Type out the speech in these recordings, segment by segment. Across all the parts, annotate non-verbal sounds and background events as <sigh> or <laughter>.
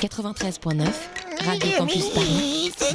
93.9, Radio Campus Paris. C'est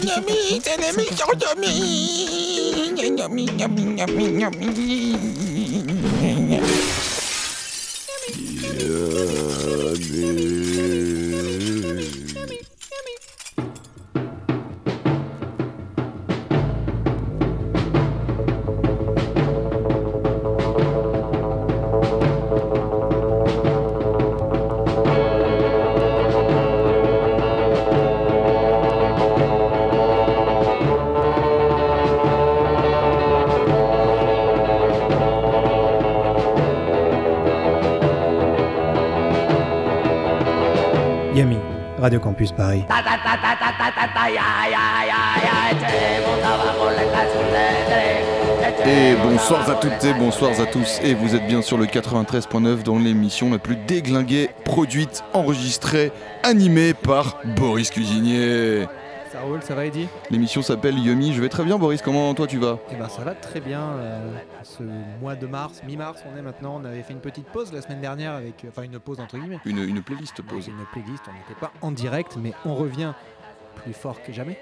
Campus Paris. Et bonsoir à toutes et bonsoir à tous. Et vous êtes bien sur le 93.9 dans l'émission la plus déglinguée, produite, enregistrée, animée par Boris Cuisinier. Ça va Eddy? L'émission s'appelle Yumi. Je vais très bien, Boris. Comment toi tu vas? Eh ben ça va très bien. euh, ce mois de mars, mi-mars, on est maintenant. On avait fait une petite pause la semaine dernière avec, euh, enfin une pause entre guillemets. une, une playlist pause. une playlist, on n'était pas en direct, mais on revient plus fort que jamais.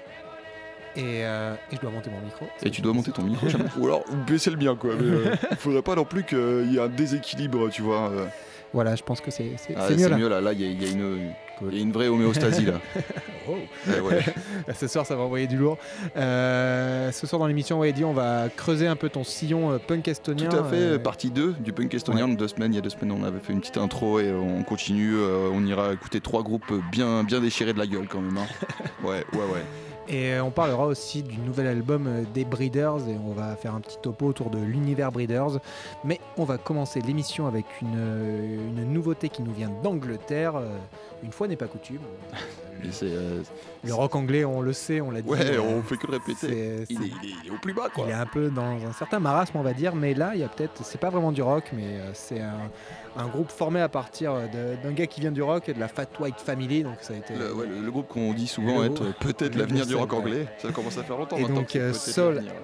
Et, euh, et je dois monter mon micro. Et tu dois monter ton micro. <laughs> jamais. Ou alors baisser le bien, quoi. Mais euh, il <laughs> faudrait pas non plus qu'il y ait un déséquilibre, tu vois. euh. Voilà, je pense que c'est Ah, c'est mieux là. mieux là. Là, il y, a- il y a une. Il y a une vraie homéostasie là. <laughs> Oh. Ouais. <laughs> Ce soir, ça va envoyer du lourd. Euh, ce soir, dans l'émission, on va creuser un peu ton sillon euh, punk estonien. Tout à fait, euh, partie 2 du punk estonien, deux semaines, il y a deux semaines on avait fait une petite intro et on continue, on ira écouter trois groupes bien, bien déchirés de la gueule quand même. hein. <laughs> Ouais, ouais, ouais. Et on parlera aussi du nouvel album euh, des Breeders et on va faire un petit topo autour de l'univers Breeders. Mais on va commencer l'émission avec une, euh, nouveauté qui nous vient d'Angleterre. euh, Une fois n'est pas coutume. <laughs> Et euh, Le rock anglais, on le sait, on l'a dit. ouais, euh, on fait que le répéter. Il est, il est- il est au plus bas quoi. Il est un peu dans un certain marasme, on va dire, mais là, il y a peut-être, c'est pas vraiment du rock, mais euh, c'est un, un groupe formé à partir d'un gars qui vient du rock, de la Fat White Family, donc ça a été. Le, ouais, le- le groupe qu'on dit souvent Le- être peut-être l'avenir du rock anglais, ça commence à faire longtemps Et maintenant. donc euh.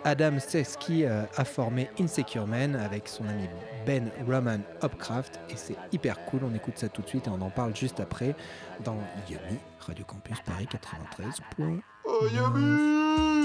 Adam Seski euh, a formé Insecure Man avec son ami Ben Roman Hopcraft et c'est hyper cool. On écoute ça tout de suite et on en parle juste après dans Yumi Radio Campus Paris 93. Oh,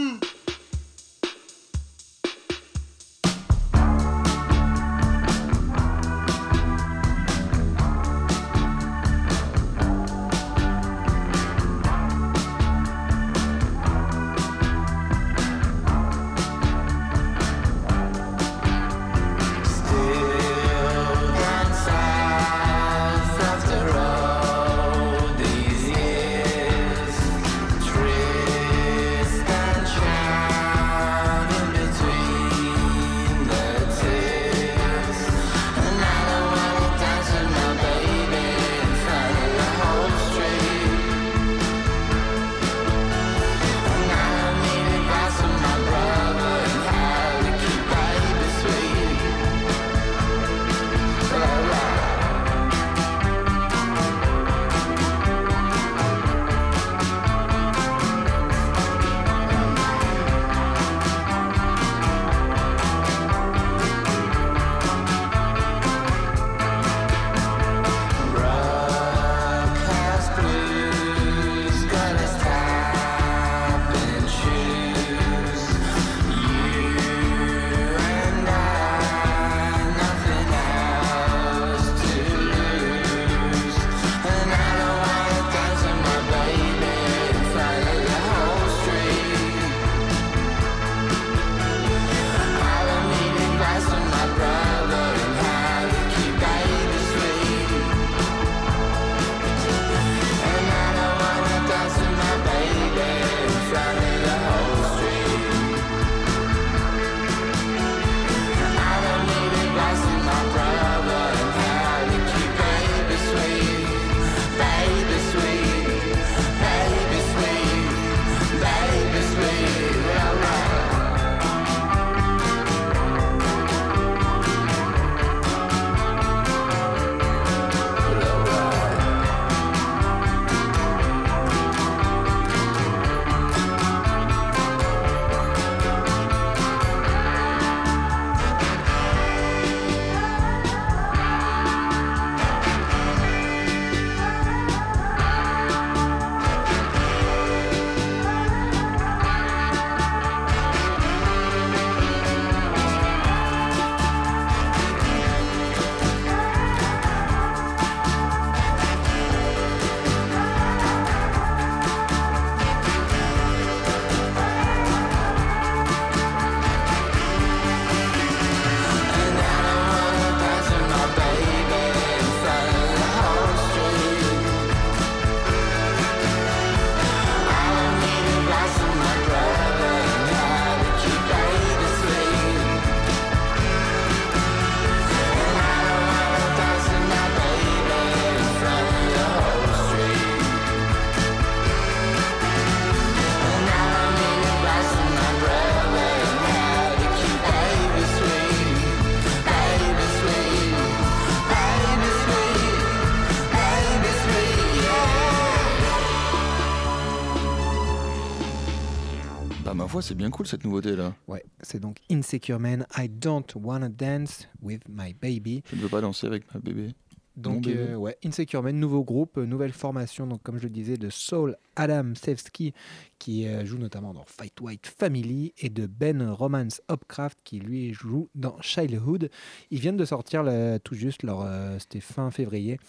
c'est bien cool cette nouveauté là. Ouais, c'est donc Insecure Man, I Don't Wanna Dance with My Baby. Je ne veux pas danser avec ma bébé. Donc, euh, ouais, Insecure Man, nouveau groupe, euh, nouvelle formation, donc comme je le disais, de Saul Adam Sevsky, qui euh, joue notamment dans Fight White Family, et de Ben Romance Hopcraft, qui lui joue dans Childhood. Ils viennent de sortir là, tout juste, leur, euh, c'était fin février,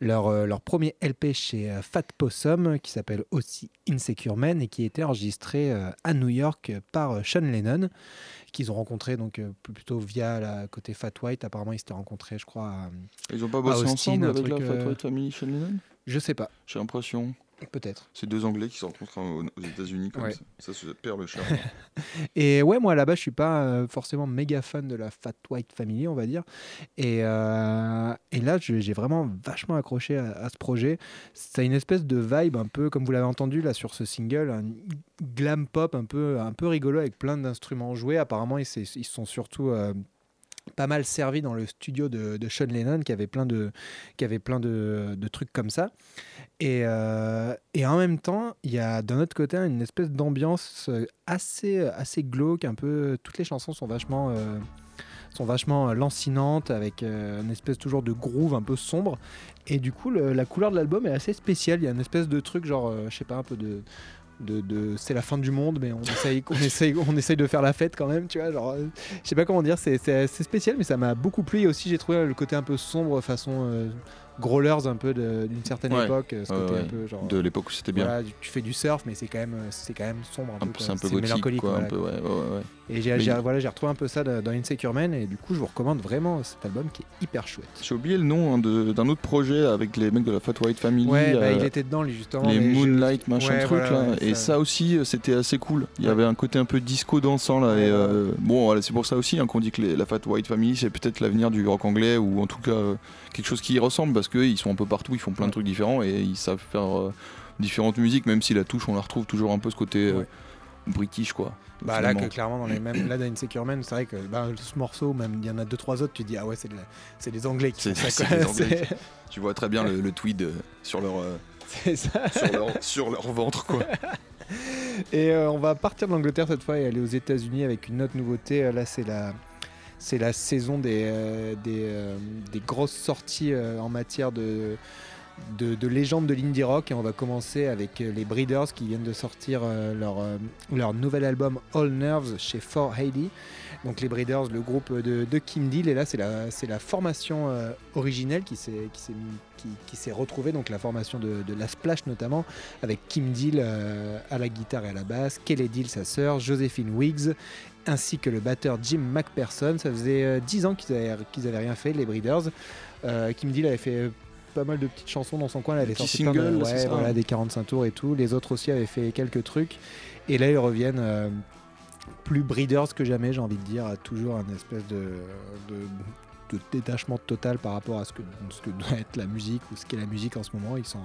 leur, leur premier LP chez Fat Possum, qui s'appelle aussi Insecure Man, et qui a été enregistré à New York par Sean Lennon, qu'ils ont rencontré donc euh, plutôt via la côté Fat White. Apparemment, ils s'étaient rencontrés, je crois, à- Ils ont pas bossé Austin, ensemble avec truc, la Fat euh, White Family Sean Lennon je sais pas, J'ai l'impression. Peut-être. C'est deux Anglais qui se rencontrent aux, États-Unis comme Ouais. ça. Ça se perd le charme. Et ouais, moi là-bas, je suis pas euh, forcément méga fan de la Fat White Family, on va dire. Et, euh, et là, j'ai vraiment vachement accroché à, à ce projet. Ça a une espèce de vibe un peu, comme vous l'avez entendu là sur ce single, un glam pop un peu, un peu rigolo avec plein d'instruments joués. Apparemment, ils sont surtout euh, pas mal servis dans le studio de, Sean Lennon, qui avait plein de, qui avait plein de, trucs comme ça. Et, euh, et en même temps, il y a d'un autre côté une espèce d'ambiance euh, assez, assez glauque. Un peu, toutes les chansons sont vachement, euh, sont vachement lancinantes, avec une espèce toujours de groove un peu sombre. Et du coup, la couleur de l'album est assez spéciale. Il y a une espèce de truc, genre, je sais pas, un peu de. C'est la fin du monde mais on essaye, on, essaye, on essaye de faire la fête quand même tu vois genre je sais pas comment dire c'est, spécial mais ça m'a beaucoup plu. Et aussi j'ai trouvé le côté un peu sombre façon euh, growlers un peu d'une certaine Ouais. époque euh, ce Ouais, côté ouais. un peu genre De l'époque où c'était bien. voilà, tu fais du surf, mais c'est quand même, c'est quand même sombre un, Un peu. peu- quoi. c'est un peu gothique, mélancolique, quoi. voilà, un peu, quoi. ouais, ouais, ouais, ouais. Et j'ai, voilà, j'ai retrouvé un peu ça dans Insecure Man, et du coup, je vous recommande vraiment cet album qui est hyper chouette. J'ai oublié le nom hein, de- d'un autre projet avec les mecs de la Fat White Family. Ouais, bah, euh, il était dedans, justement. les Moonlight machin truc là et ça- aussi euh, c'était assez cool il y avait un côté un peu disco dansant là et euh, bon voilà, c'est pour ça aussi hein, qu'on dit que la Fat White Family c'est peut-être l'avenir du rock anglais ou en tout cas euh, quelque chose qui y ressemble parce qu'ils sont un peu partout ils font plein de trucs différents et ils savent faire euh, différentes musiques même si la touche on la retrouve toujours un peu ce côté euh, british quoi Bah là, que clairement, dans les mêmes, là, dans Insecure Man, c'est vrai que bah, ce morceau, même il y en a deux, trois autres, tu dis, ah ouais, c'est, de la- des Anglais qui font ça. <laughs> des Anglais tu vois très bien le, le tweed euh, sur leur ça. sur leur sur leur ventre quoi <laughs> Et euh, on va partir de l'Angleterre cette fois et aller aux États-Unis avec une autre nouveauté. Là, c'est la, c'est la saison des, euh, euh, des grosses sorties euh, en matière de, de, de légendes de l'indie rock. Et on va commencer avec les Breeders qui viennent de sortir leur, leur nouvel album All Nerves chez For Heidi. Donc les Breeders, le groupe de, Kim Deal. Et là, c'est la, la formation originelle qui s'est, qui, qui, s'est retrouvée, donc la formation de, de La Splash notamment avec Kim Deal à la guitare et à la basse, Kelly Deal sa sœur, Joséphine Wiggs, ainsi que le batteur Jim McPherson. Ça faisait euh, 10 ans qu'ils avaient, rien fait, les Breeders. Euh, Kim Deal avait fait pas mal de petites chansons dans son coin, elle avait sorti plein de- singles, c'est ouais, ça, voilà, hein. des 45 tours et tout. Les autres aussi avaient fait quelques trucs. Et là, ils reviennent euh, plus Breeders que jamais, j'ai envie de dire, toujours un espèce de, de, de détachement total par rapport à ce que, ce que doit être la musique ou ce qu'est la musique en ce moment. Ils sont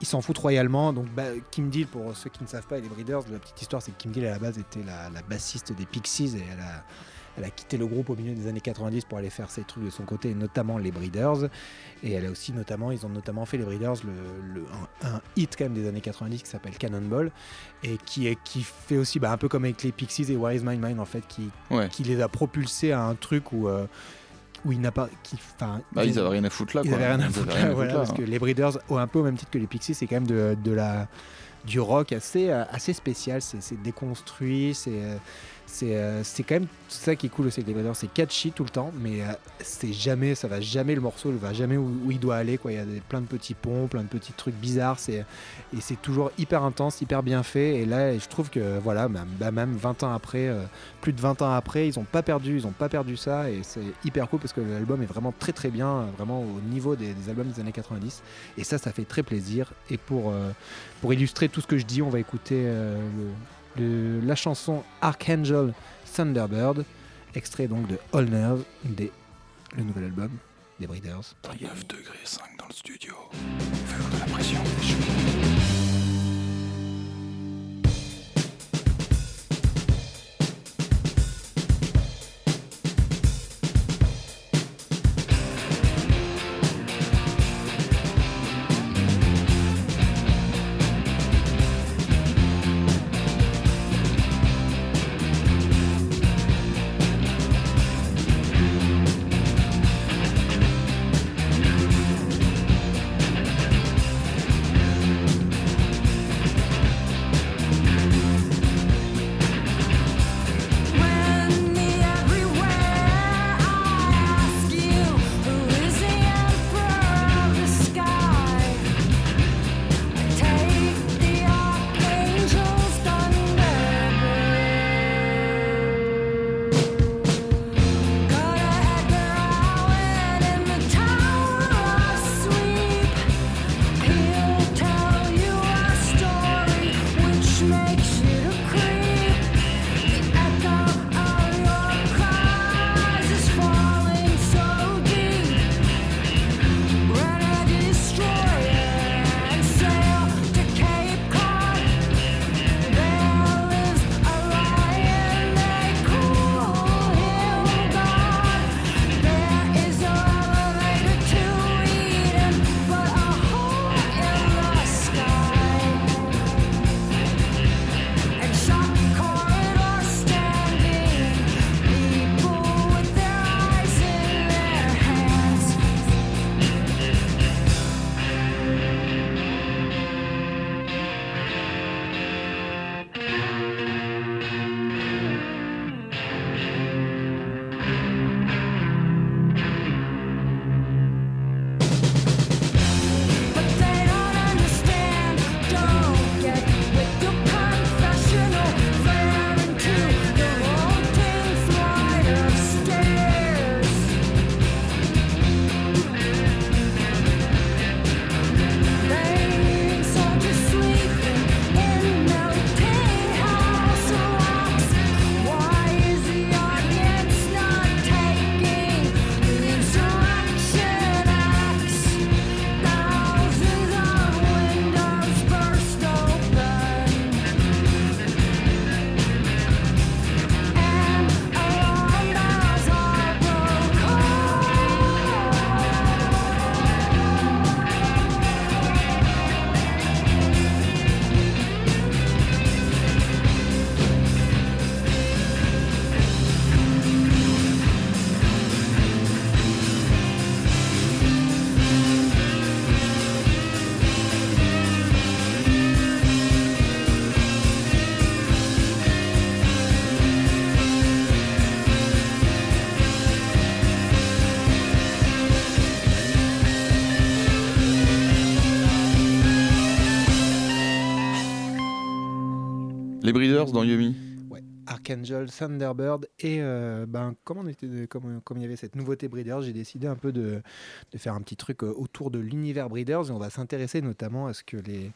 ils s'en foutent royalement. Donc bah, Kim Deal, pour ceux qui ne savent pas, et les Breeders, la petite histoire, c'est que Kim Deal à la base était la, la bassiste des Pixies et elle a, elle a quitté le groupe au milieu des années 90 pour aller faire ses trucs de son côté, et notamment les Breeders. Et elle a aussi notamment, ils ont notamment fait les Breeders le, le- un, un hit quand même des années 90 qui s'appelle Cannonball et qui, est, qui fait aussi bah, un peu comme avec les Pixies et Where is My Mind en fait, qui, ouais qui les a propulsés à un truc où, euh, où il n'a pas, qui, bah ils avaient rien à foutre là ils quoi avaient rien à foutre là, voilà, là, parce hein. que les Breeders, un peu au même titre que les Pixies, c'est quand même de, de la, du rock assez, assez spécial. C'est c'est déconstruit, c'est euh, c'est euh, c'est quand même ça qui est cool aussi avec les. C'est catchy tout le temps, mais euh, c'est jamais, ça va jamais le morceau, ne va jamais où, il doit aller. Quoi. Il y a plein de petits ponts, plein de petits trucs bizarres. Et c'est toujours hyper intense, hyper bien fait. Et là, je trouve que voilà, même, bah, même 20 ans après, euh, plus de 20 ans après, ils ont pas perdu, ils ont pas perdu ça. Et c'est hyper cool parce que l'album est vraiment très très bien, vraiment au niveau des, albums des années 90. Et ça, ça fait très plaisir. Et pour, pour illustrer tout ce que je dis, on va écouter le- le- la chanson Archangel Thunderbird, extrait donc de All Nerve, des, le nouvel album des Breeders. 9 degrés 5 dans le studio. Faire de la pression. Dans Yumi. Ouais, Archangel, Thunderbird et euh, ben comme il y avait cette nouveauté Breeders, j'ai décidé un peu de, de, faire un petit truc euh, autour de l'univers Breeders et on va s'intéresser notamment à ce que les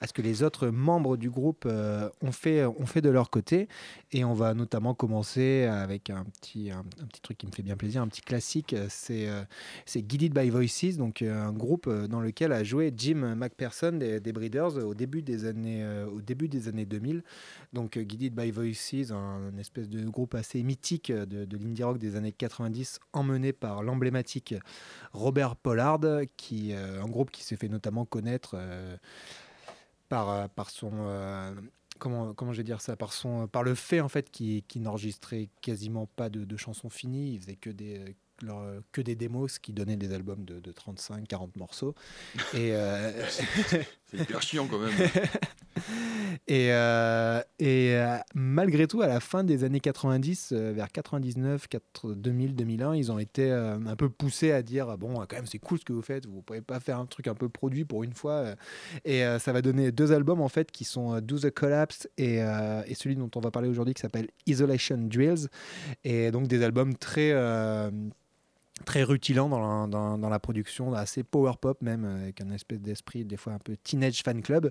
à ce que les autres membres du groupe euh, ont, fait, ont fait de leur côté. Et on va notamment commencer avec un petit, un, petit truc qui me fait bien plaisir, un petit classique, c'est euh, Guided by Voices, donc euh, un groupe dans lequel a joué Jim McPherson des, des Breeders au début des années, au début des années 2000. Donc Guided by Voices, un, espèce de groupe assez mythique de, de l'indie rock des années 90, emmené par l'emblématique Robert Pollard, qui, un groupe qui s'est fait notamment connaître par, euh, par son euh, comment, comment je vais dire ça par son par le fait en fait qu'il n'enregistrait quasiment pas de, chansons finies. Il faisait que des que des démos ce qui donnait des albums de, de 35 40 morceaux. Euh... <laughs> c'est hyper chiant quand même <laughs> et, euh, euh, malgré tout, à la fin des années 90, euh, vers 99, 2000, 2001, ils ont été euh, un peu poussés à dire bon, quand même, c'est cool ce que vous faites. Vous pouvez pas faire un truc un peu produit pour une fois. Et ça va donner deux albums en fait qui sont Do the Collapse et, celui dont on va parler aujourd'hui qui s'appelle Isolation Drills. Et donc des albums très très rutilant dans la, production, assez power pop même, avec un espèce d'esprit des fois un peu teenage fan club,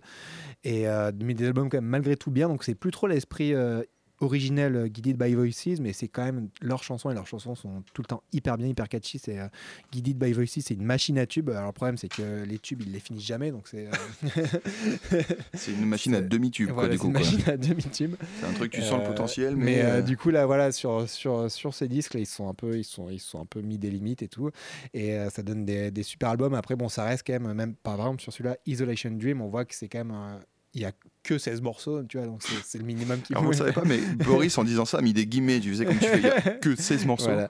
et euh, mais des albums quand même malgré tout bien, donc c'est plus trop l'esprit euh, originel euh, Guided by Voices, mais c'est quand même leurs chansons et leurs chansons sont tout le temps hyper bien, hyper catchy. C'est euh, Guided by Voices, c'est une machine à tubes. Alors le problème c'est que les tubes ils les finissent jamais, donc c'est euh, <laughs> c'est une machine à demi-tube voilà, quoi, du coup. une machine à demi-tube. C'est un truc tu sens le potentiel, mais mais, du coup là voilà sur sur sur ces disques là ils sont un peu ils sont ils sont un peu mis des limites et tout et ça donne des, des super albums après bon ça reste quand même même par exemple sur celui-là Isolation Dream on voit que c'est quand même il y a que 16 morceaux tu vois donc c'est le minimum qu'il Alors, vous ne savez pas, mais Boris, en disant ça, a mis des guillemets. Tu faisais comme tu fais, il n'y a <laughs> que 16 morceaux. Voilà.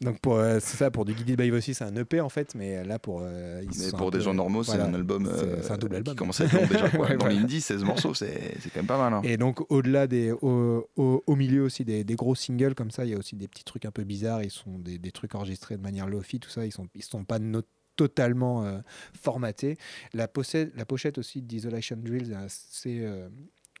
Donc pour euh, c'est ça pour du Guided by Voices c'est un EP en fait mais là pour euh, ils Mais pour des peu- gens normaux, voilà. c'est un album C'est- euh, c'est un double album. qui commence à être long déjà. Quoi. <laughs> Ouais, Dans l'indie, 16 morceaux, c'est c'est quand même pas mal. hein. Et donc au-delà des au, au- au milieu aussi des, des gros singles comme ça, il y a aussi des petits trucs un peu bizarres. Ils sont des, des trucs enregistrés de manière lofi, tout ça. Ils sont ils sont pas no- totalement euh, pochette la pochette aussi d'Isolation Drills, est assez euh,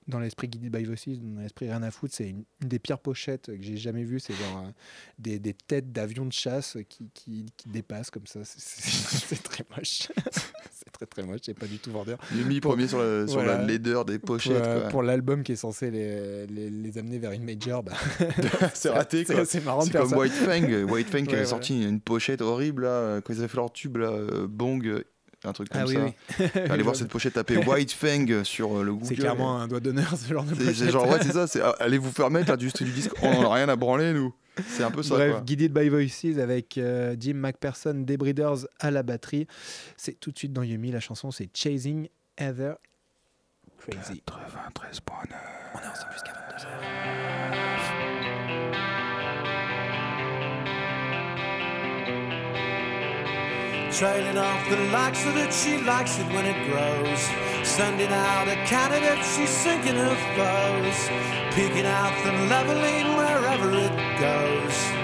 dans l'esprit Guided by Voices, dans l'esprit rien à foutre, c'est une, une des pires pochettes que j'ai jamais vues. C'est genre euh, des, des têtes d'avions de chasse qui, qui, qui dépassent comme ça. C'est- <laughs> très moche. <laughs> c'est très très moche. C'est pas du tout vendeur. Il est mis premier sur, la, sur Voilà. la laideur des Pour, pochettes. euh, pour l'album qui est censé les, les, les amener vers une major, bah, <laughs> c'est raté c'est- marrant C'est comme ça. White Fang, White Fang qui Ouais, voilà. sorti une pochette horrible là, quand ils avaient fait leur tube là, euh, Bong, un truc comme Ah oui, ça. oui. Allez <laughs> voir cette pochette tapée White Fang sur euh, le Google. C'est clairement un doigt d'honneur ce genre de C'est- pochette. c'est genre ouais c'est ça, c'est <laughs> ah, allez vous faire mettre l'industrie du disque, on en a rien à branler nous. C'est un peu ça Bref, quoi. Guided by Voices avec euh, Jim McPherson des Breeders à la batterie. C'est tout de suite dans Yumi. La chanson c'est Chasing Heather Crazy. 93.9 On est ensemble jusqu'à 22h. Trailing off the likes of it, she likes it when it grows. Sending out a candidate, she's sinking her foes. Peeking out the leveling wherever it goes.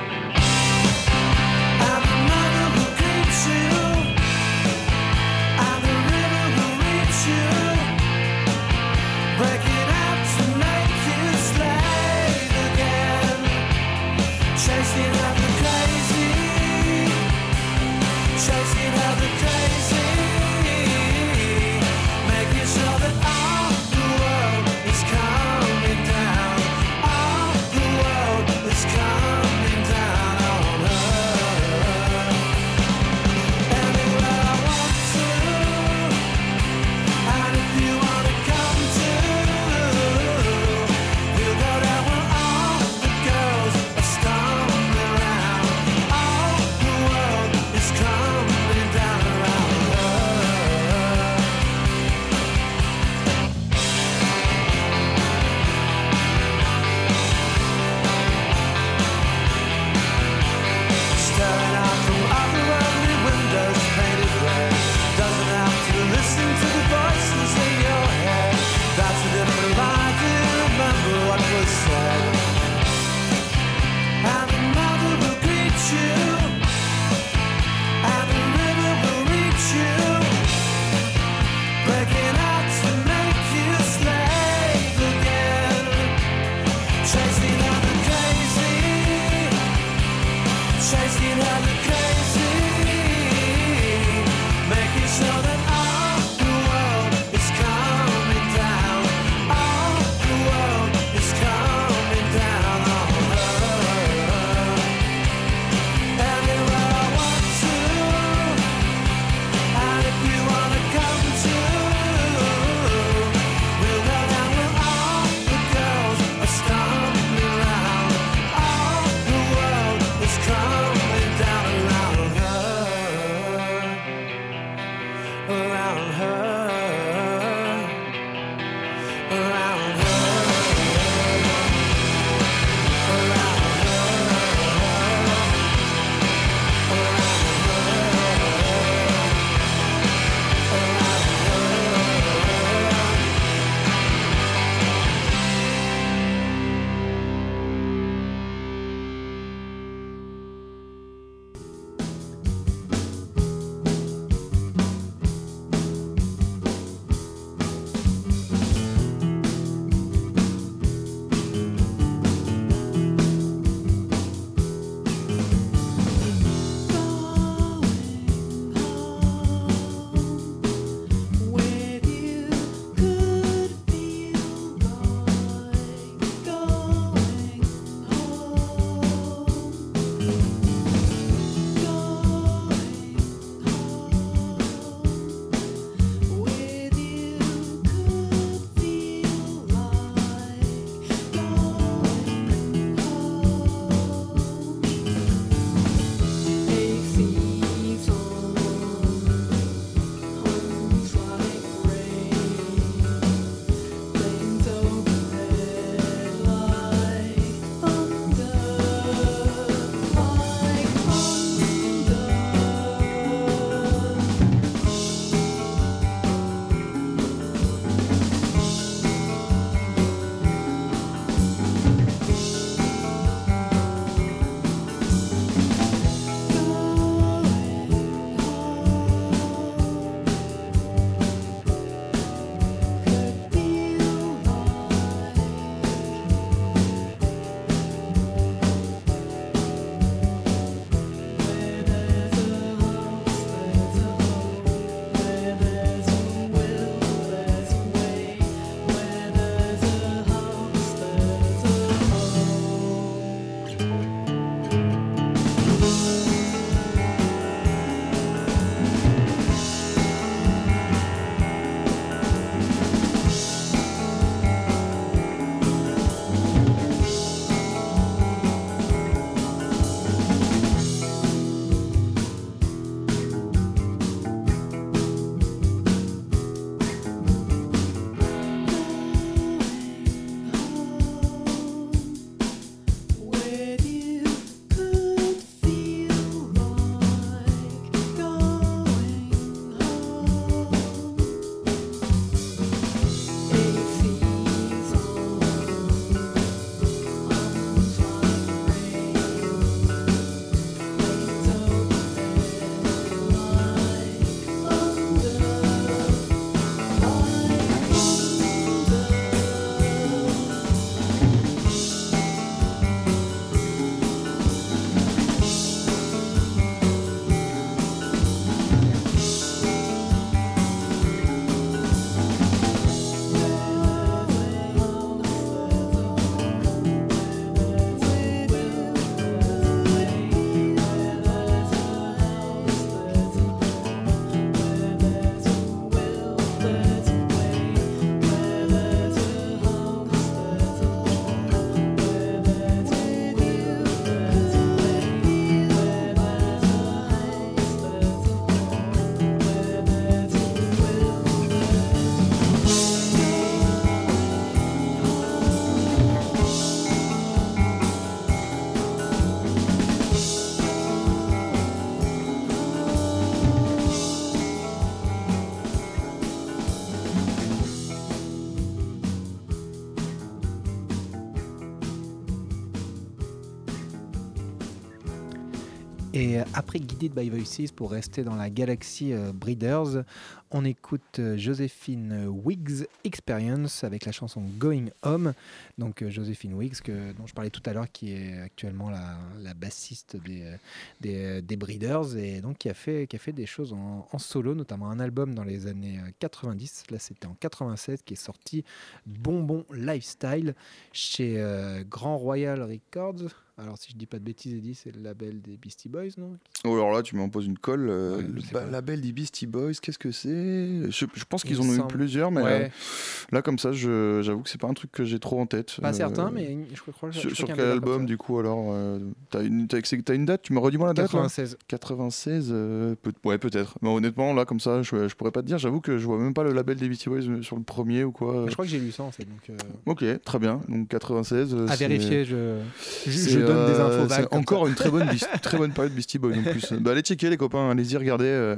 Après Guided by Voices, pour rester dans la galaxie euh, Breeders, on écoute euh, Joséphine Wiggs Experience avec la chanson Going Home. Donc euh, Joséphine Wiggs, dont je parlais tout à l'heure, qui est actuellement la, bassiste des, euh, des, euh, Breeders et donc qui a fait, qui a fait des choses en, solo, notamment un album dans les années euh, 90. Là, c'était en 96 qui est sorti Bonbon Lifestyle chez euh, Grand Royal Records. Alors, si je dis pas de bêtises, Eddie, c'est le label des Beastie Boys, non? Oh, alors là, tu m'en poses une colle. euh, Ouais, le je pas. label des Beastie Boys, qu'est-ce que c'est? Je, je pense qu'ils Il en ont eu plusieurs, mais Ouais. euh, là, comme ça, je- j'avoue que c'est pas un truc que j'ai trop en tête. Pas Euh, certain, mais je crois, je Sur, crois sur quel album, du coup, alors euh, T'as une, date? Tu me redis-moi la date là? 96. 96 euh, peut- Ouais, peut-être. Mais honnêtement, là, comme ça, je, je pourrais pas te dire. J'avoue que je vois même pas le label des Beastie Boys sur le premier ou quoi. Je crois que j'ai lu ça en fait. Donc, Ok, très bien. Donc 96. euh, à vérifier, je, je, c'est, je donne des euh, infos vagues. encore une très bonne, très bonne période Beastie Boys en plus. <laughs> Bah, allez checker les copains, allez-y regarder.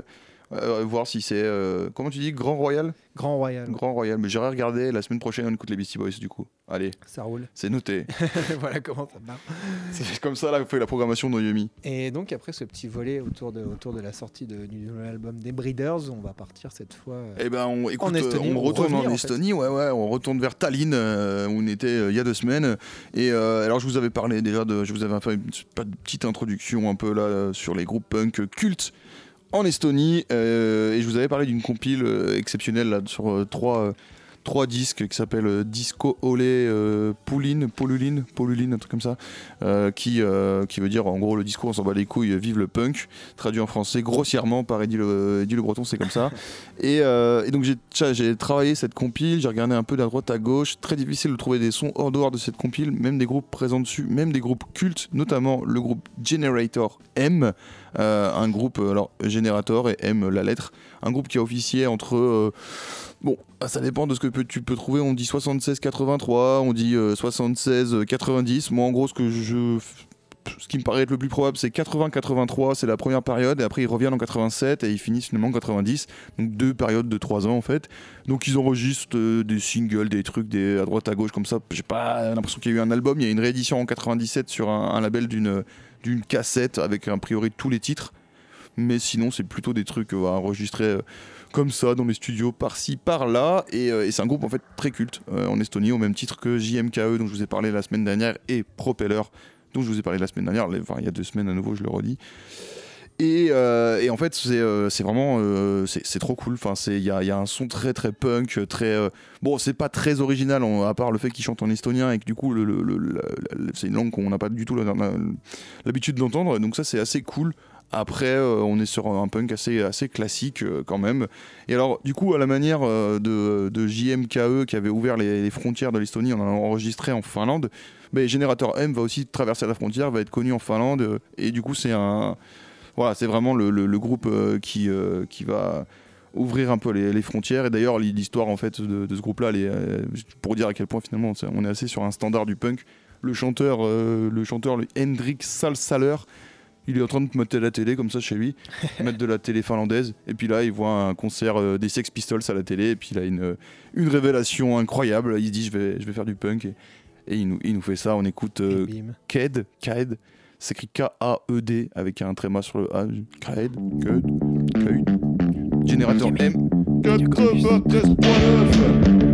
Euh, voir si c'est. euh, comment tu dis Grand Royal? Grand Royal, Grand Royal. Mais j'irai regarder la semaine prochaine, on écoute les Beastie Boys du coup. Allez, ça roule. c'est noté. <laughs> voilà comment ça marche. <laughs> c'est comme ça là qu'on fait la programmation dans Yumi. Et donc après ce petit volet autour de, autour de la sortie de- du nouvel album des Breeders, on va partir cette fois. euh, Eh ben, on, écoute, En Estonie, euh, on on retourne en en fait. Estonie, ouais, ouais, on retourne vers Tallinn, euh, où on était euh, il y a deux semaines. Et euh, alors, je vous avais parlé déjà de, je vous avais fait une pas de petite introduction un peu là euh, sur les groupes punk cultes en Estonie, euh, et je vous avais parlé d'une compile euh, exceptionnelle sur euh, trois. Trois disques qui s'appellent euh, Disco Olé euh, Pouline, Poluline, Poluline, un truc comme ça, euh, qui, qui veut dire en gros le discours on s'en bat les couilles, vive le punk, traduit en français grossièrement par Eddie le, Eddie le Breton, c'est comme ça. <laughs> Et, et donc j'ai travaillé cette compile, j'ai regardé un peu de droite à gauche, très difficile de trouver des sons hors dehors de cette compile, même des groupes présents dessus, même des groupes cultes, notamment le groupe Generator M, euh, un groupe, alors Generator et M la lettre, un groupe qui a officié entre... euh, Bon, ça dépend de ce que tu peux trouver. On dit 76-83, on dit euh, 76-90. Moi, en gros, ce que je ce qui me paraît être le plus probable, c'est 80-83, c'est la première période, et après ils reviennent en 87 et ils finissent finalement en 90. Donc deux périodes de 3 ans en fait. Donc ils enregistrent euh, des singles, des trucs des, à droite à gauche comme ça. J'ai pas l'impression qu'il y a eu un album. Il y a une réédition en 97 sur un, label d'une d'une cassette avec a priori tous les titres. Mais sinon, c'est plutôt des trucs euh, enregistrés euh, comme ça dans les studios par-ci par-là. Et, euh, c'est un groupe en fait très culte euh, en Estonie, au même titre que JMKE dont je vous ai parlé la semaine dernière et Propeller dont je vous ai parlé la semaine dernière, enfin il y a deux semaines à nouveau, je le redis. Et, euh, en fait, c'est vraiment c'est trop cool. Enfin, c'est il y a, un son très très punk, très bon. C'est pas très original, à part le fait qu'il chante en estonien et que du coup, c'est une langue qu'on n'a pas du tout l'habitude d'entendre. Donc ça, c'est assez cool. Après, euh, on est sur un punk assez, classique euh, quand même. Et alors, du coup, à la manière euh, de, JMKE qui avait ouvert les, frontières de l'Estonie, on en a enregistré en Finlande. Mais Générateur M va aussi traverser la frontière, va être connu en Finlande. Et du coup, c'est un. Voilà, c'est vraiment le, groupe qui, qui va ouvrir un peu les, frontières. Et d'ailleurs, l'histoire en fait de, ce groupe-là, pour dire à quel point finalement on est assez sur un standard du punk. Le chanteur, euh, le chanteur, le Hendrik Salsaler, il est en train de mettre la télé comme ça chez lui, <laughs> mettre de la télé finlandaise. Et puis là, il voit un concert euh, des Sex Pistols à la télé. Et puis il a une, une révélation incroyable. Il se dit, je vais, je vais faire du punk. Et, et il, nous, il nous fait ça. On écoute euh. Ked, Ked, s'écrit K-A-E-D avec un tréma sur le A. Ked, Ked, Ked. Générateur M. 93.9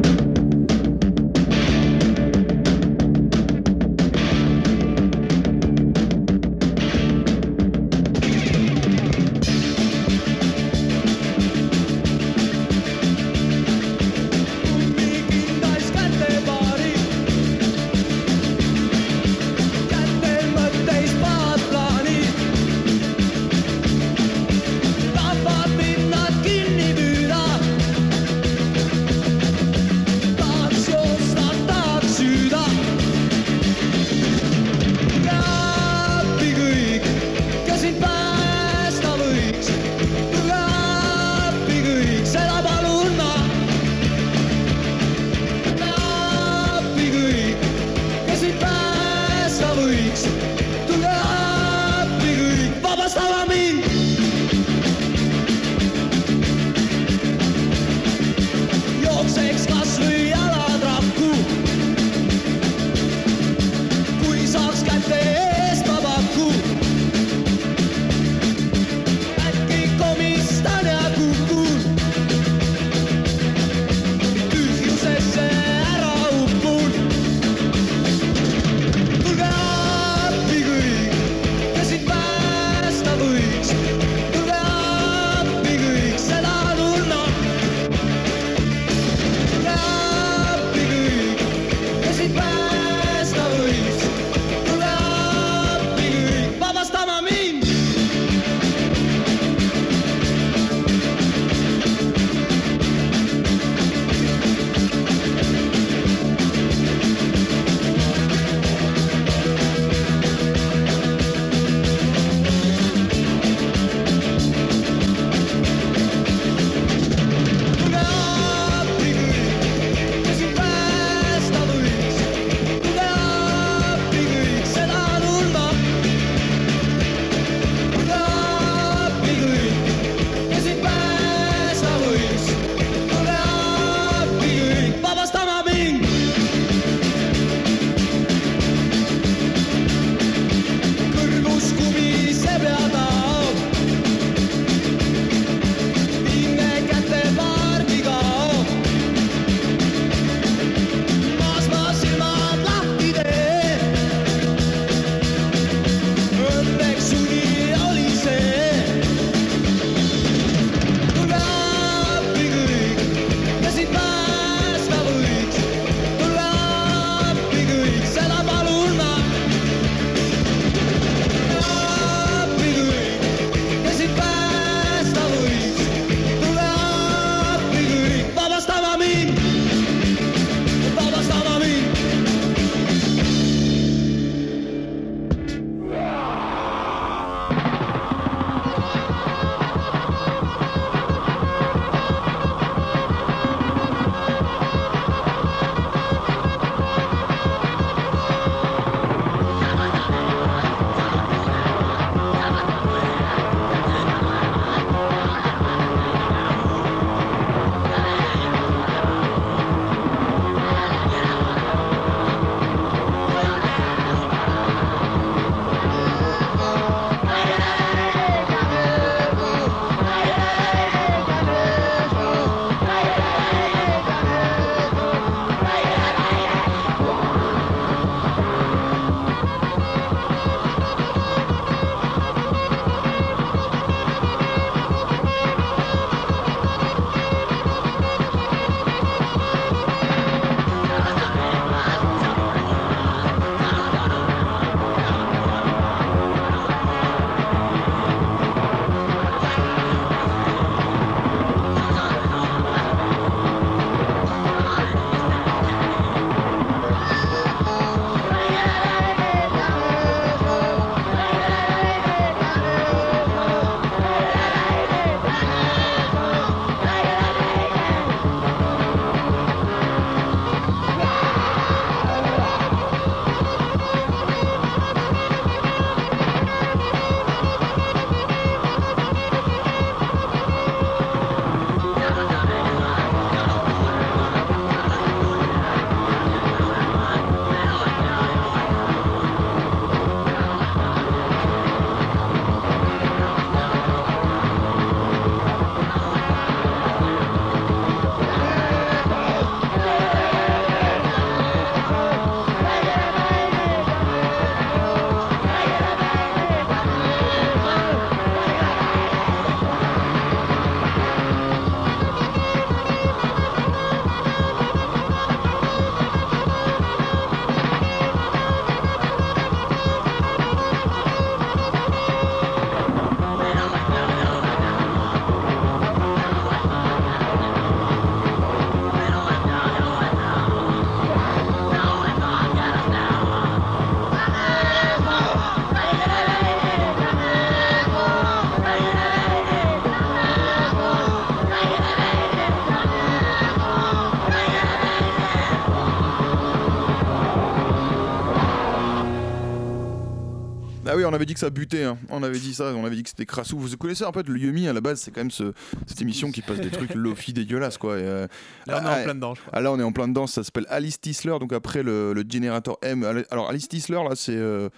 on avait dit que ça butait. hein. On avait dit ça, on avait dit que c'était crassou. Vous connaissez en fait le Yumi à la base, c'est quand même ce- cette émission qui passe des trucs lofi dégueulasses quoi. Et, euh, Là, on est ah, en plein dedans, je crois. ah, là, on est en plein dedans. Ça s'appelle Alice Tisler. Donc après le, le Generator M. Alors Alice Tisler, là, c'est euh,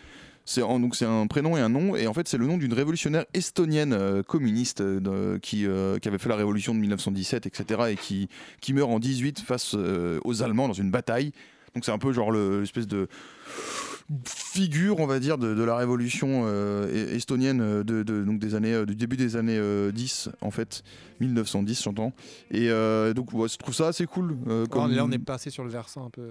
c'est en- donc c'est un prénom et un nom. Et en fait, c'est le nom d'une révolutionnaire estonienne euh, communiste euh, de- qui, euh, qui avait fait la révolution de 1917, etc. Et qui, qui meurt en 18 face euh, aux Allemands dans une bataille. Donc c'est un peu genre le- l'espèce de figure, on va dire, de, de la révolution euh, e- estonienne euh, de, de- donc des années, euh, du début des années euh, 10, en fait, 1910, j'entends. Et euh, donc, ouais, je trouve ça assez cool. Oh, comme Là, on est passé sur le versant un peu.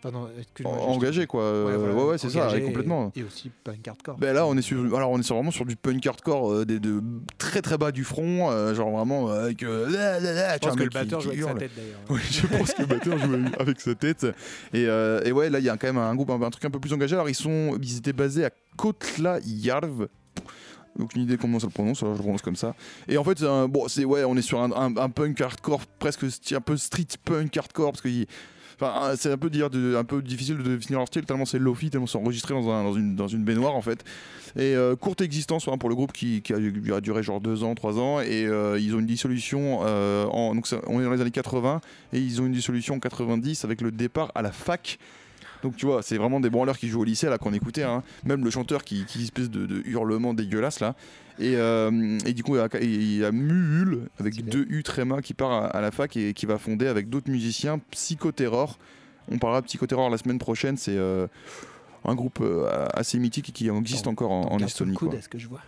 Enfin, non, engagé, quoi. Ouais, voilà, ouais, c'est ça, complètement. Et, aussi punk hardcore. Ben là, on est sur, alors on est sur- vraiment sur du punk hardcore, euh, des, de très très bas du front, euh, genre vraiment euh, avec. euh, là, là, là, je pense que le batteur joue avec sa tête d'ailleurs. <laughs> Oui, je pense que le batteur joue avec sa tête. Et, et ouais, là, il y a quand même un groupe, un, un truc un peu plus engagé. Alors, ils, sont, ils étaient basés à Kotla-Yarv. Aucune idée comment ça le prononce, alors je le prononce comme ça. Et en fait, un- bon, c'est ouais, on est sur un, un- un punk hardcore, presque un peu street punk hardcore, parce que c'est un peu difficile de définir leur style tellement c'est lofi, tellement c'est enregistré dans, un- dans une, baignoire en fait. Et euh, courte existence hein, pour le groupe qui, a, duré genre deux ans, trois ans, et euh, ils ont une dissolution. euh, en, donc on est dans les années 80 et ils ont une dissolution en 90 avec le départ à la fac. Donc tu vois, c'est vraiment des branleurs qui jouent au lycée là qu'on écoutait, hein. même le chanteur qui, qui espèce de, de hurlement dégueulasse là. Et, euh, et du coup, il y a, Muhul avec deux U tréma qui part à, à la fac et qui va fonder avec d'autres musiciens Psychoterror. On parlera de Psychoterror la semaine prochaine. C'est euh, un groupe euh, assez mythique et qui existe T'en- encore en, en Garde sur le Estonie. coude, quoi. est-ce que je vois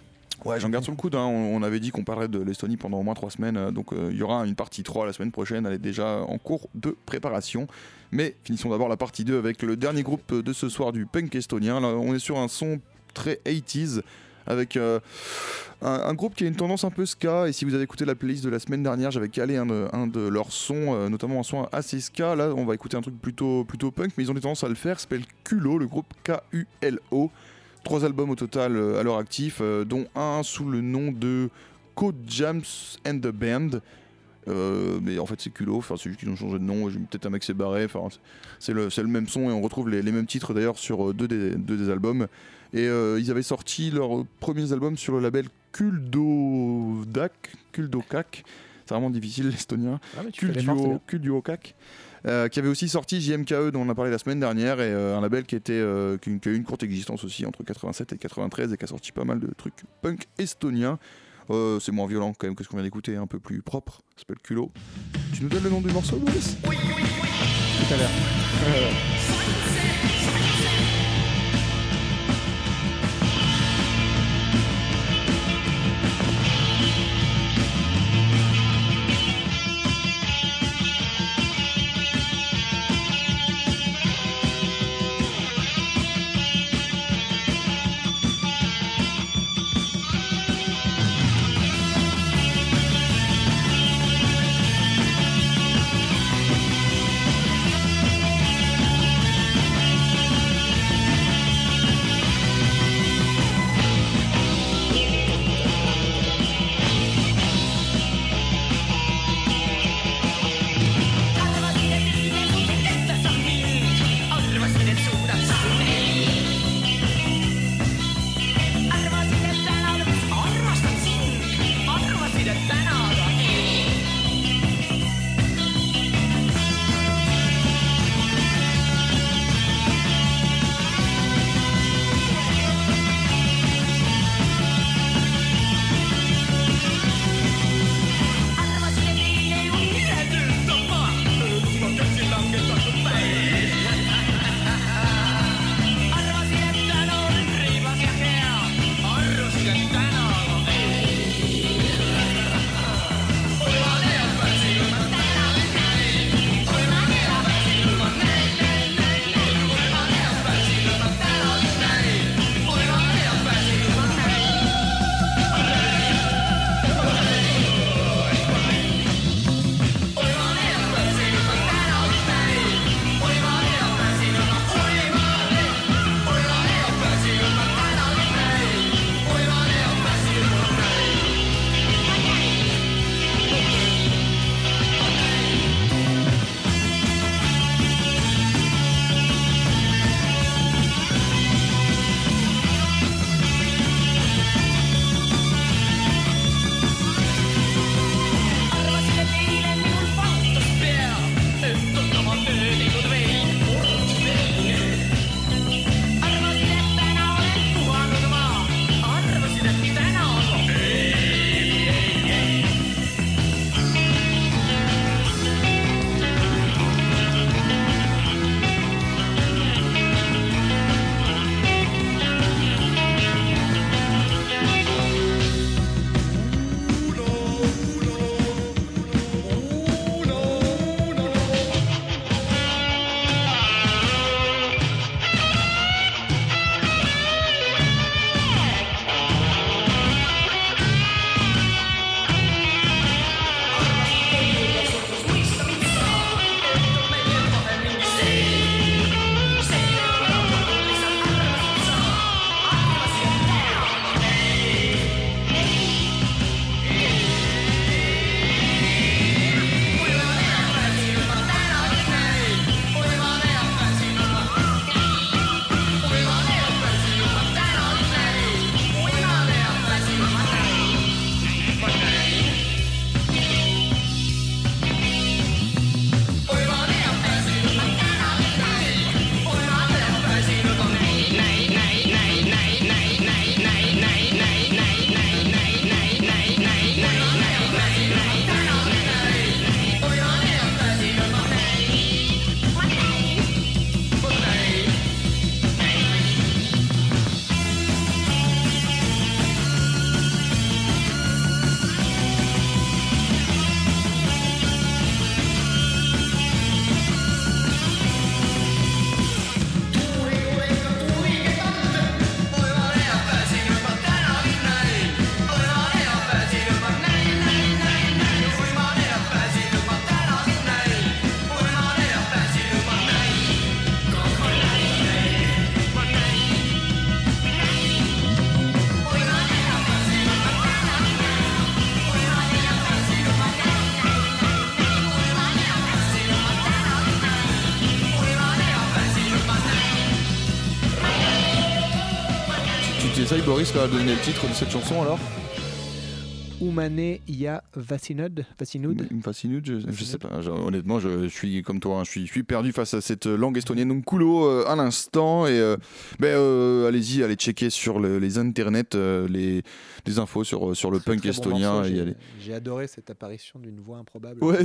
Ouais, j'en garde sur le coude. hein. On, avait dit qu'on parlerait de l'Estonie pendant au moins trois semaines. Donc euh, il y aura une partie 3 la semaine prochaine. Elle est déjà en cours de préparation. Mais finissons d'abord la partie 2 avec le dernier groupe de ce soir du punk estonien. Là, on est sur un son très 80s avec euh, un, groupe qui a une tendance un peu ska. Et si vous avez écouté la playlist de la semaine dernière, j'avais calé un de, un de leurs sons, euh, notamment un son assez ska. Là, on va écouter un truc plutôt, plutôt punk, mais ils ont des tendances à le faire. S'appelle Kulo, le groupe K-U-L-O. Trois albums au total euh, à leur actif, euh, dont un sous le nom de Code Jams and the Band. Euh, mais en fait c'est culot, enfin c'est juste qu'ils ont changé de nom, peut-être un mec s'est barré, enfin c'est- le, le même son et on retrouve les, les mêmes titres d'ailleurs sur euh, deux des, deux des albums. Et euh, ils avaient sorti leurs premiers albums sur le label Kuldodak, Kuldokak, c'est vraiment difficile <laughs> l'estonien, Ah, euh, qui avait aussi sorti JMKE dont on a parlé la semaine dernière et euh, un label qui, était, euh, qui, qui a eu une courte existence aussi entre 87 et 93 et qui a sorti pas mal de trucs punk estoniens. Euh, c'est moins violent quand même que ce qu'on vient d'écouter, un peu plus propre. Ça s'appelle Culo. Tu nous donnes le nom du morceau, Boris Tout à l'heure. Boris là, de donner le titre de cette chanson alors Oumane Ya Vassinud Vassinud Il me fascine, je, sais pas. je- honnêtement, je, suis comme toi, hein, je, suis, je suis perdu face à cette langue estonienne. Donc, Kulo, euh, à l'instant. Et euh, ben, euh, allez-y, allez checker sur le- les internets euh, les, les infos sur, sur le Très, punk très estonien. y j'ai- adoré cette apparition d'une voix improbable. Ouais,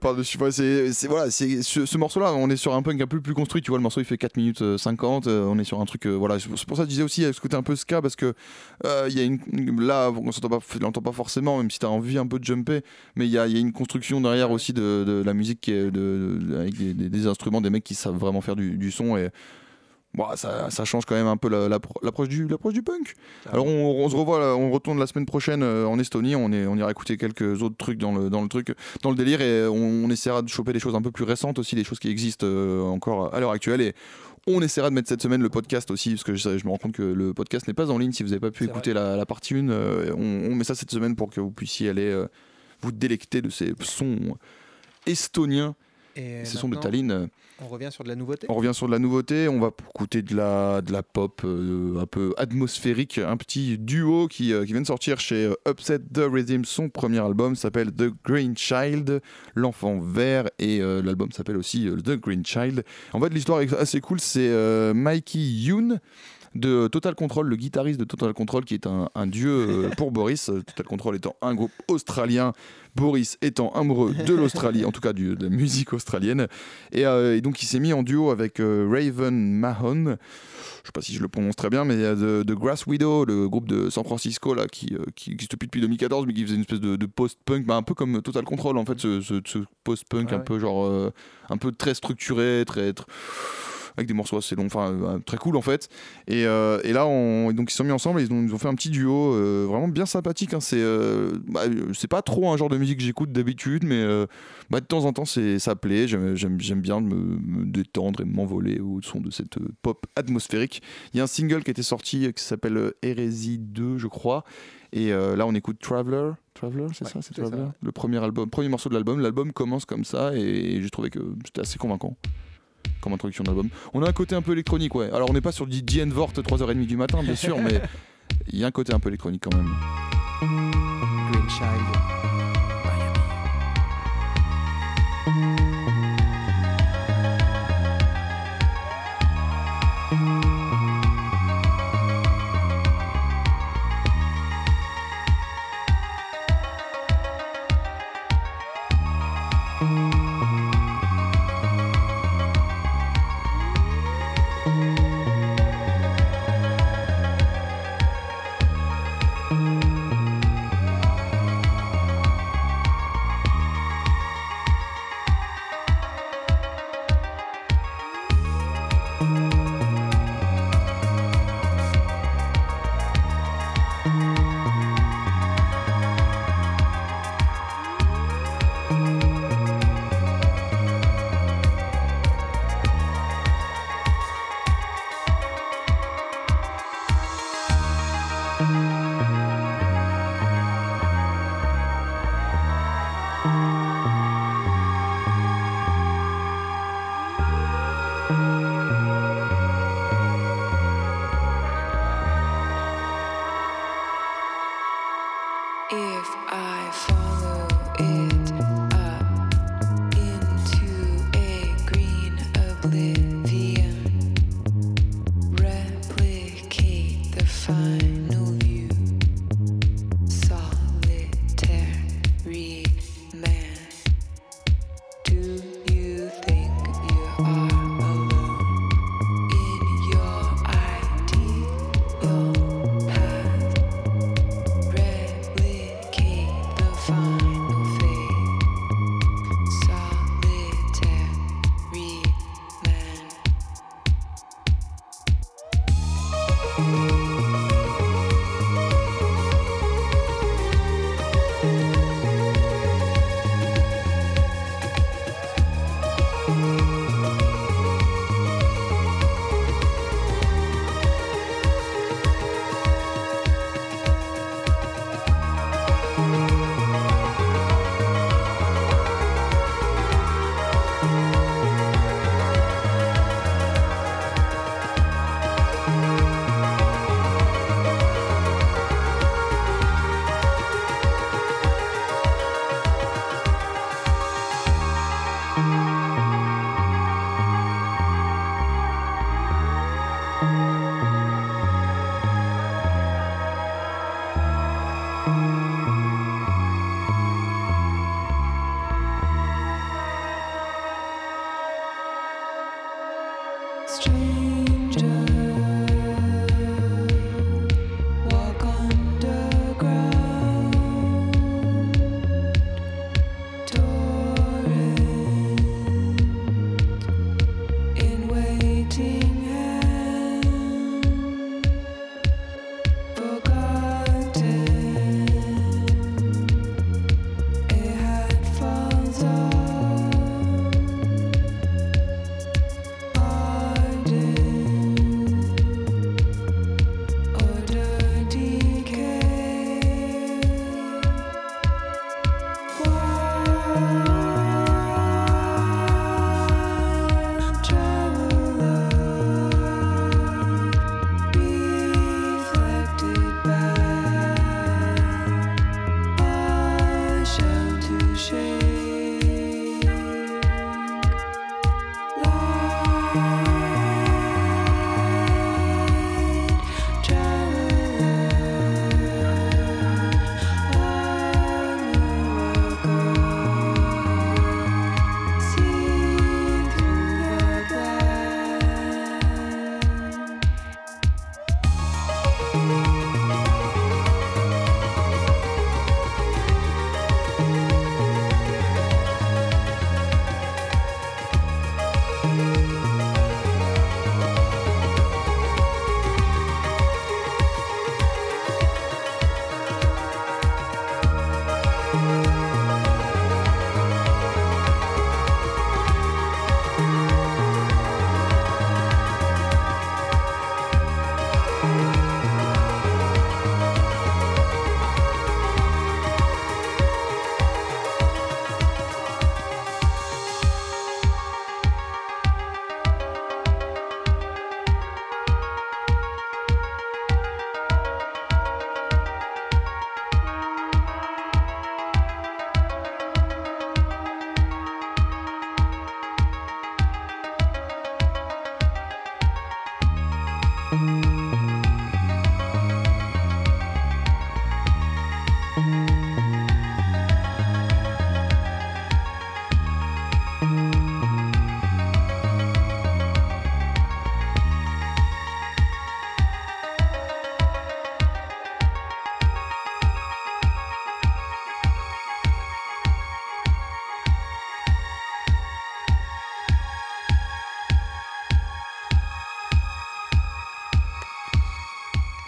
pas, c'est, c'est- voilà, c'est ce, ce morceau-là, on est sur un punk un peu plus construit. Tu vois, le morceau il fait 4 minutes euh, 50. euh, on est sur un truc, voilà. C'est pour ça que je disais aussi, il y a ce côté un peu ska parce que il y a une, là, on s'entend pas, on l'entend pas forcément, même si t'as envie un peu de jumper, mais il y a, il y a une construction derrière aussi de, de la musique qui est de, de- avec des, des- des instruments, des mecs qui savent vraiment faire du, du son et. bon, ça, ça change quand même un peu la- la- l'approche du, l'approche du punk. Alors on, on se revoit, on retourne la semaine prochaine euh, en Estonie. On, est, on ira écouter quelques autres trucs dans le, dans le truc, dans le délire, et on, on essaiera de choper des choses un peu plus récentes aussi, des choses qui existent euh, encore à l'heure actuelle. Et on essaiera de mettre cette semaine le podcast aussi, parce que je, je me rends compte que le podcast n'est pas en ligne. Si vous n'avez pas pu écouter la, la partie 1, on, on met ça cette semaine pour que vous puissiez aller euh, vous délecter de ces sons estoniens, Et ces sons de Tallinn. On revient sur de la nouveauté. On revient sur de la nouveauté, on va écouter de la, de la pop euh, un peu atmosphérique, un petit duo qui, euh, qui vient de sortir chez euh, Upset the Rhythm. Son premier album s'appelle The Green Child, l'enfant vert, et euh, l'album s'appelle aussi euh, The Green Child. En fait, l'histoire est assez cool, c'est euh, Mikey Yoon de Total Control, le guitariste de Total Control qui est un, un dieu euh, <laughs> pour Boris, Total Control étant un groupe australien, Boris étant amoureux de l'Australie, en tout cas du- de la musique australienne. Et, euh, et donc il s'est mis en duo avec euh, Raven Mahon. Je sais pas si je le prononce très bien, mais il y a de, de Grass Widow, le groupe de San Francisco là, qui, euh, qui existe depuis, depuis 2014, mais qui faisait une espèce de, de post-punk, bah, un peu comme Total Control en fait, ce, ce- ce post-punk Ouais, un ouais. peu genre un peu très structuré, très, très- avec des morceaux assez longs, enfin euh, très cool en fait. Et, euh, et là, on, donc ils se sont mis ensemble et ils ont, ils ont fait un petit duo euh, vraiment bien sympathique. hein. C'est bah, c'est pas trop un genre de musique que j'écoute d'habitude, mais bah, de temps en temps c'est ça plaît. J'aime bien me, me détendre et m'envoler au son de cette pop atmosphérique. Il y a un single qui était sorti qui s'appelle Hérésie 2, je crois. Et euh, là, on écoute Traveler. Traveler, c'est Ouais, ça, c'est ça. Le premier album, premier morceau de l'album. L'album commence comme ça et j'ai trouvé que c'était assez convaincant comme introduction d'album. On a un côté un peu électronique, ouais. Alors on n'est pas sur du DN Vort 3h30 du matin, bien sûr, mais <laughs> il y a un côté un peu électronique quand même. Green Child. If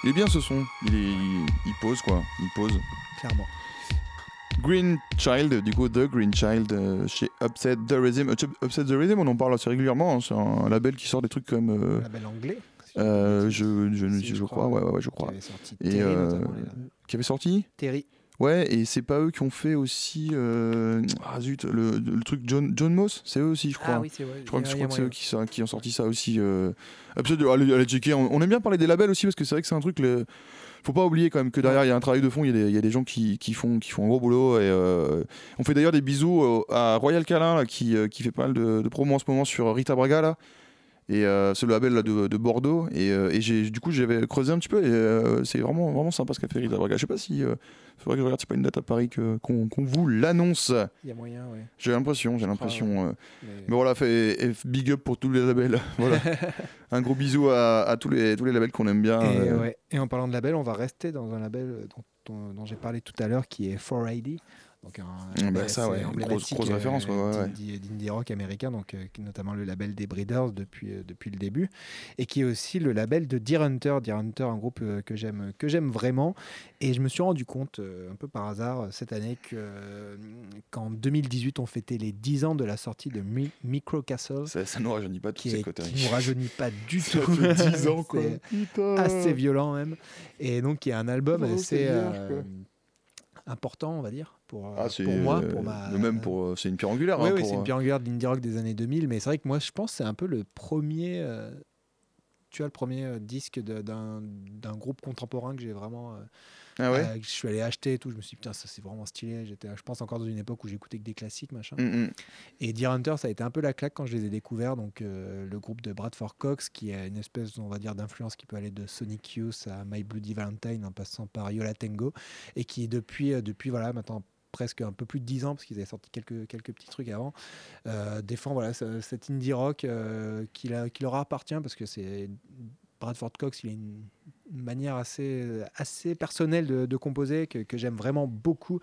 Il est bien ce son. Il, est, il, il pose quoi. Il pose. Clairement. Green Child, du coup, The Green Child, euh, chez Upset The Rhythm. Upset Upset The Rhythm, on en parle assez régulièrement. hein, C'est un label qui sort des trucs comme. euh, label anglais. si euh, je je, crois, ouais, ouais, ouais, je Qui crois. avait sorti Et, Terry, euh, Qui avait sorti Terry. Ouais, et c'est pas eux qui ont fait aussi. euh, Ah zut, le, le truc John, John Moss, c'est eux aussi, je crois. Ah oui, c'est vrai. Je crois que, c'est eux qui, ont sorti ça aussi. Euh... Absolument, allez, allez checker. On, on aime bien parler des labels aussi parce que c'est vrai que c'est un truc. Le... Faut pas oublier quand même que derrière il y a un travail de fond. Il y, a des- il y a des gens qui, qui font, qui font un gros boulot. Et, euh, On fait d'ailleurs des bisous à Royal Calin là, qui, euh, qui fait pas mal de, de promos en ce moment sur Rita Braga là. Et euh, c'est le label là, de, de Bordeaux. Et, euh, et j'ai, du coup, j'avais creusé un petit peu. Et euh, c'est vraiment, vraiment sympa ce qu'a fait Rita Braga. Je sais pas si. Euh, faudrait que je regarde, c'est pas une date à Paris que, qu'on, qu'on vous l'annonce. Il y a moyen, ouais. J'ai l'impression, j'ai l'impression. euh, Mais- mais voilà, fait, et big up pour tous les labels. <laughs> voilà. <laughs> Un gros bisou à, à tous, les, tous les labels qu'on aime bien. Et, ouais. Et en parlant de label, on va rester dans un label dont, dont- dont j'ai parlé tout à l'heure, qui est 4AD. Donc un bah label ça, ouais, grosse- euh, référence, ouais, ouais. d'indie rock américain, donc euh, notamment le label des Breeders depuis, euh, depuis le début, et qui est aussi le label de Deer Hunter. Deer Hunter, un groupe euh, que j'aime que j'aime vraiment. Et je me suis rendu compte, euh, un peu par hasard, euh, cette année, que, euh, qu'en 2018, on fêtait les 10 ans de la sortie de Mi- Micro Castle. ça, ça nous rajeunit pas toutes ces coteries. qui nous rajeunit pas du Ça tout. fait 10 <laughs> ans, quoi. C'est- Putain. assez violent même. Et donc il y a un album Oh, assez euh, important, on va dire, pour, euh, Ah, pour moi, euh, pour ma. le même pour, euh, c'est une pierre angulaire. Oui, hein, oui, c'est une pierre angulaire de l'indie rock des années 2000, mais c'est vrai que moi je pense que c'est un peu le premier euh, tu vois, le premier disque d'un d'un groupe contemporain que j'ai vraiment. euh, Ah ouais? euh, je suis allé acheter et tout. Je me suis dit, putain, ça c'est vraiment stylé. J'étais, je pense encore dans une époque où j'écoutais que des classiques, machin. Mm, mm. Et Deer Hunter, ça a été un peu la claque quand je les ai découverts. Donc, euh, le groupe de Bradford Cox, qui a une espèce, on va dire, d'influence qui peut aller de Sonic Youth à My Bloody Valentine en passant par Yola Tango. Et qui, depuis, euh, depuis voilà, maintenant presque un peu plus de 10 ans, parce qu'ils avaient sorti quelques, quelques petits trucs avant, euh, défend voilà, ce- cet indie rock euh, qui, qui leur appartient, parce que c'est. Bradford Cox, il a une manière assez, assez personnelle de, composer que, que j'aime vraiment beaucoup,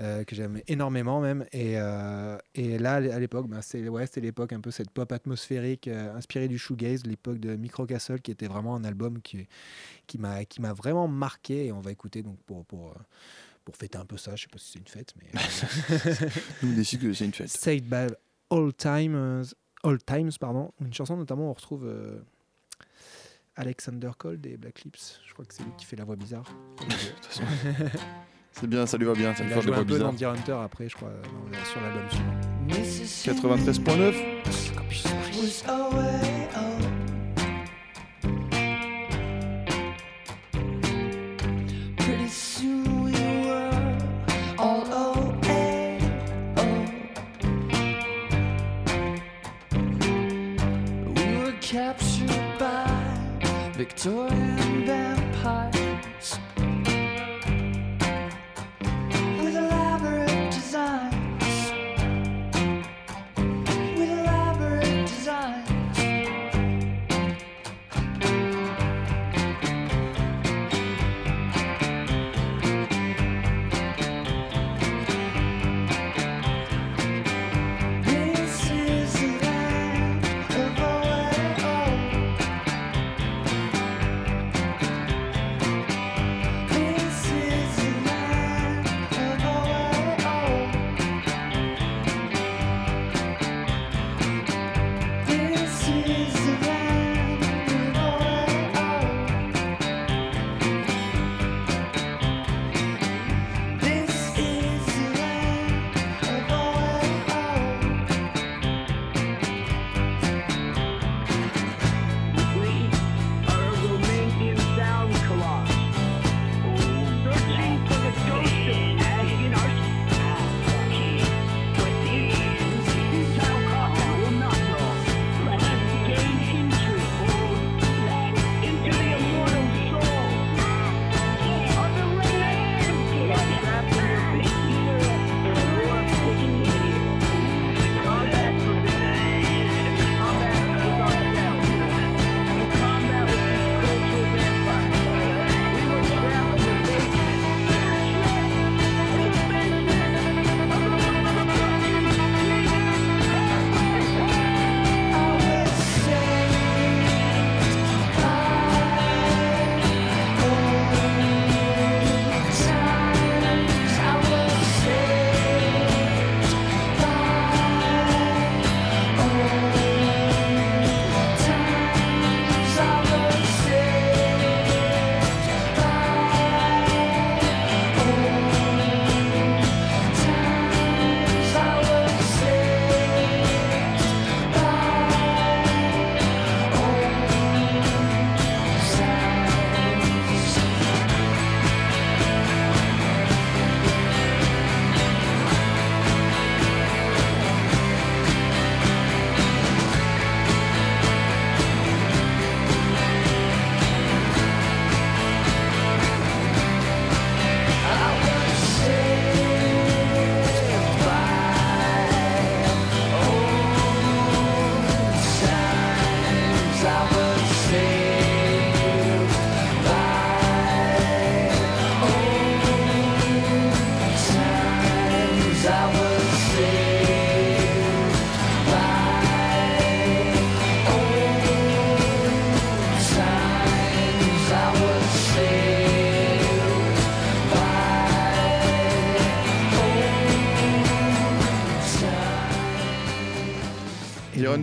euh, que j'aime énormément même. Et, euh, et là, à l'époque, ben, c'est ouais, l'époque un peu cette pop atmosphérique inspirée du shoegaze, l'époque de Micro Castle, qui était vraiment un album qui, qui m'a vraiment marqué. Et on va écouter donc pour, pour fêter un peu ça. Je sais pas si c'est une fête, mais <laughs> Nous, on décide que c'est une fête. Saved by All Times, All Times, pardon. Une chanson notamment où on retrouve euh, Alexander Cole des Black Lips. Je crois que c'est lui qui fait la voix bizarre. C'est bien, ça lui va bien, ça lui a fait des joué voix un peu bizarres. dans Deer Hunter après, je crois, dans- sur l'album suivant. 93.9 Victoria.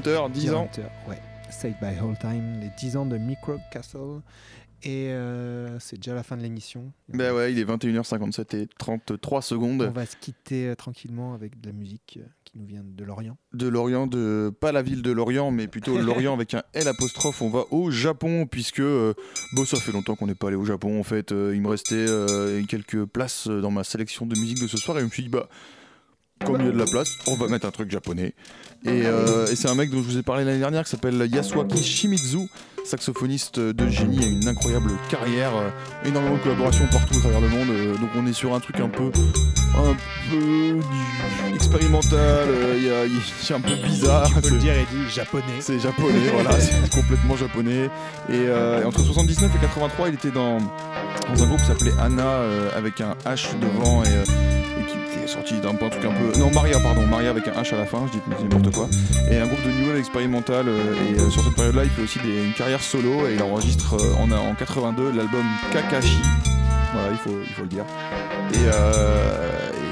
Hunter, 10 Deer ans. Hunter, ouais. Saved by Whole Time, les 10 ans de Micro Castle. Et euh, c'est déjà la fin de l'émission. Ben ouais, il est 21h57 et 33 On secondes. va se quitter euh, tranquillement avec de la musique euh, qui nous vient de l'Orient. de Lorient, de pas la ville de Lorient, mais plutôt <laughs> Lorient avec un L apostrophe. On va au Japon puisque euh, bon, ça fait longtemps qu'on n'est pas allé au Japon. En fait, Euh, il me restait quelques places dans ma sélection de musique de ce soir et je me suis dit bah comme il y a de la place, on va mettre un truc japonais. Et, euh, et c'est un mec dont je vous ai parlé l'année dernière qui s'appelle Yasuaki Shimizu, saxophoniste de génie, a une incroyable carrière, euh, énormément de collaborations partout à travers le monde. euh, donc on est sur un truc un peu, un peu expérimental, euh, il y a- il y, a un peu bizarre. On peut le C'est- dire, Eddie, japonais. c'est japonais, voilà, <laughs> c'est complètement japonais. Et euh, entre 79 et 83, il était dans, dans un groupe qui s'appelait Anna euh, avec un H devant et, sorti d'un un truc un peu. Non, Maria, pardon, Maria avec un H à la fin, je dis n'importe quoi. Et un groupe de new wave expérimental. euh, et euh, sur cette période-là, il fait aussi une carrière solo et il enregistre euh, en, en 82 l'album Kakashi. Voilà, il faut, il faut le dire. Et,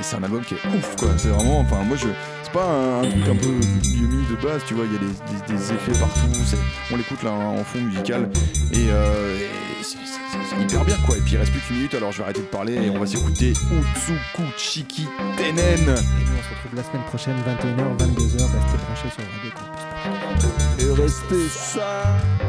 c'est un album qui est ouf, quoi. C'est vraiment, enfin, moi je. C'est pas un, truc un peu Yumi de base, tu vois, il y a des, effets partout, on l'écoute là en fond musical et, euh, et c'est hyper bien quoi. Et puis il reste plus qu'une minute, alors je vais arrêter de parler et on va s'écouter Utsuku Chiki Tenen. Et nous, on se retrouve la semaine prochaine, 21h, 22h. Restez branchés sur Radio Campus. Et restez ça.「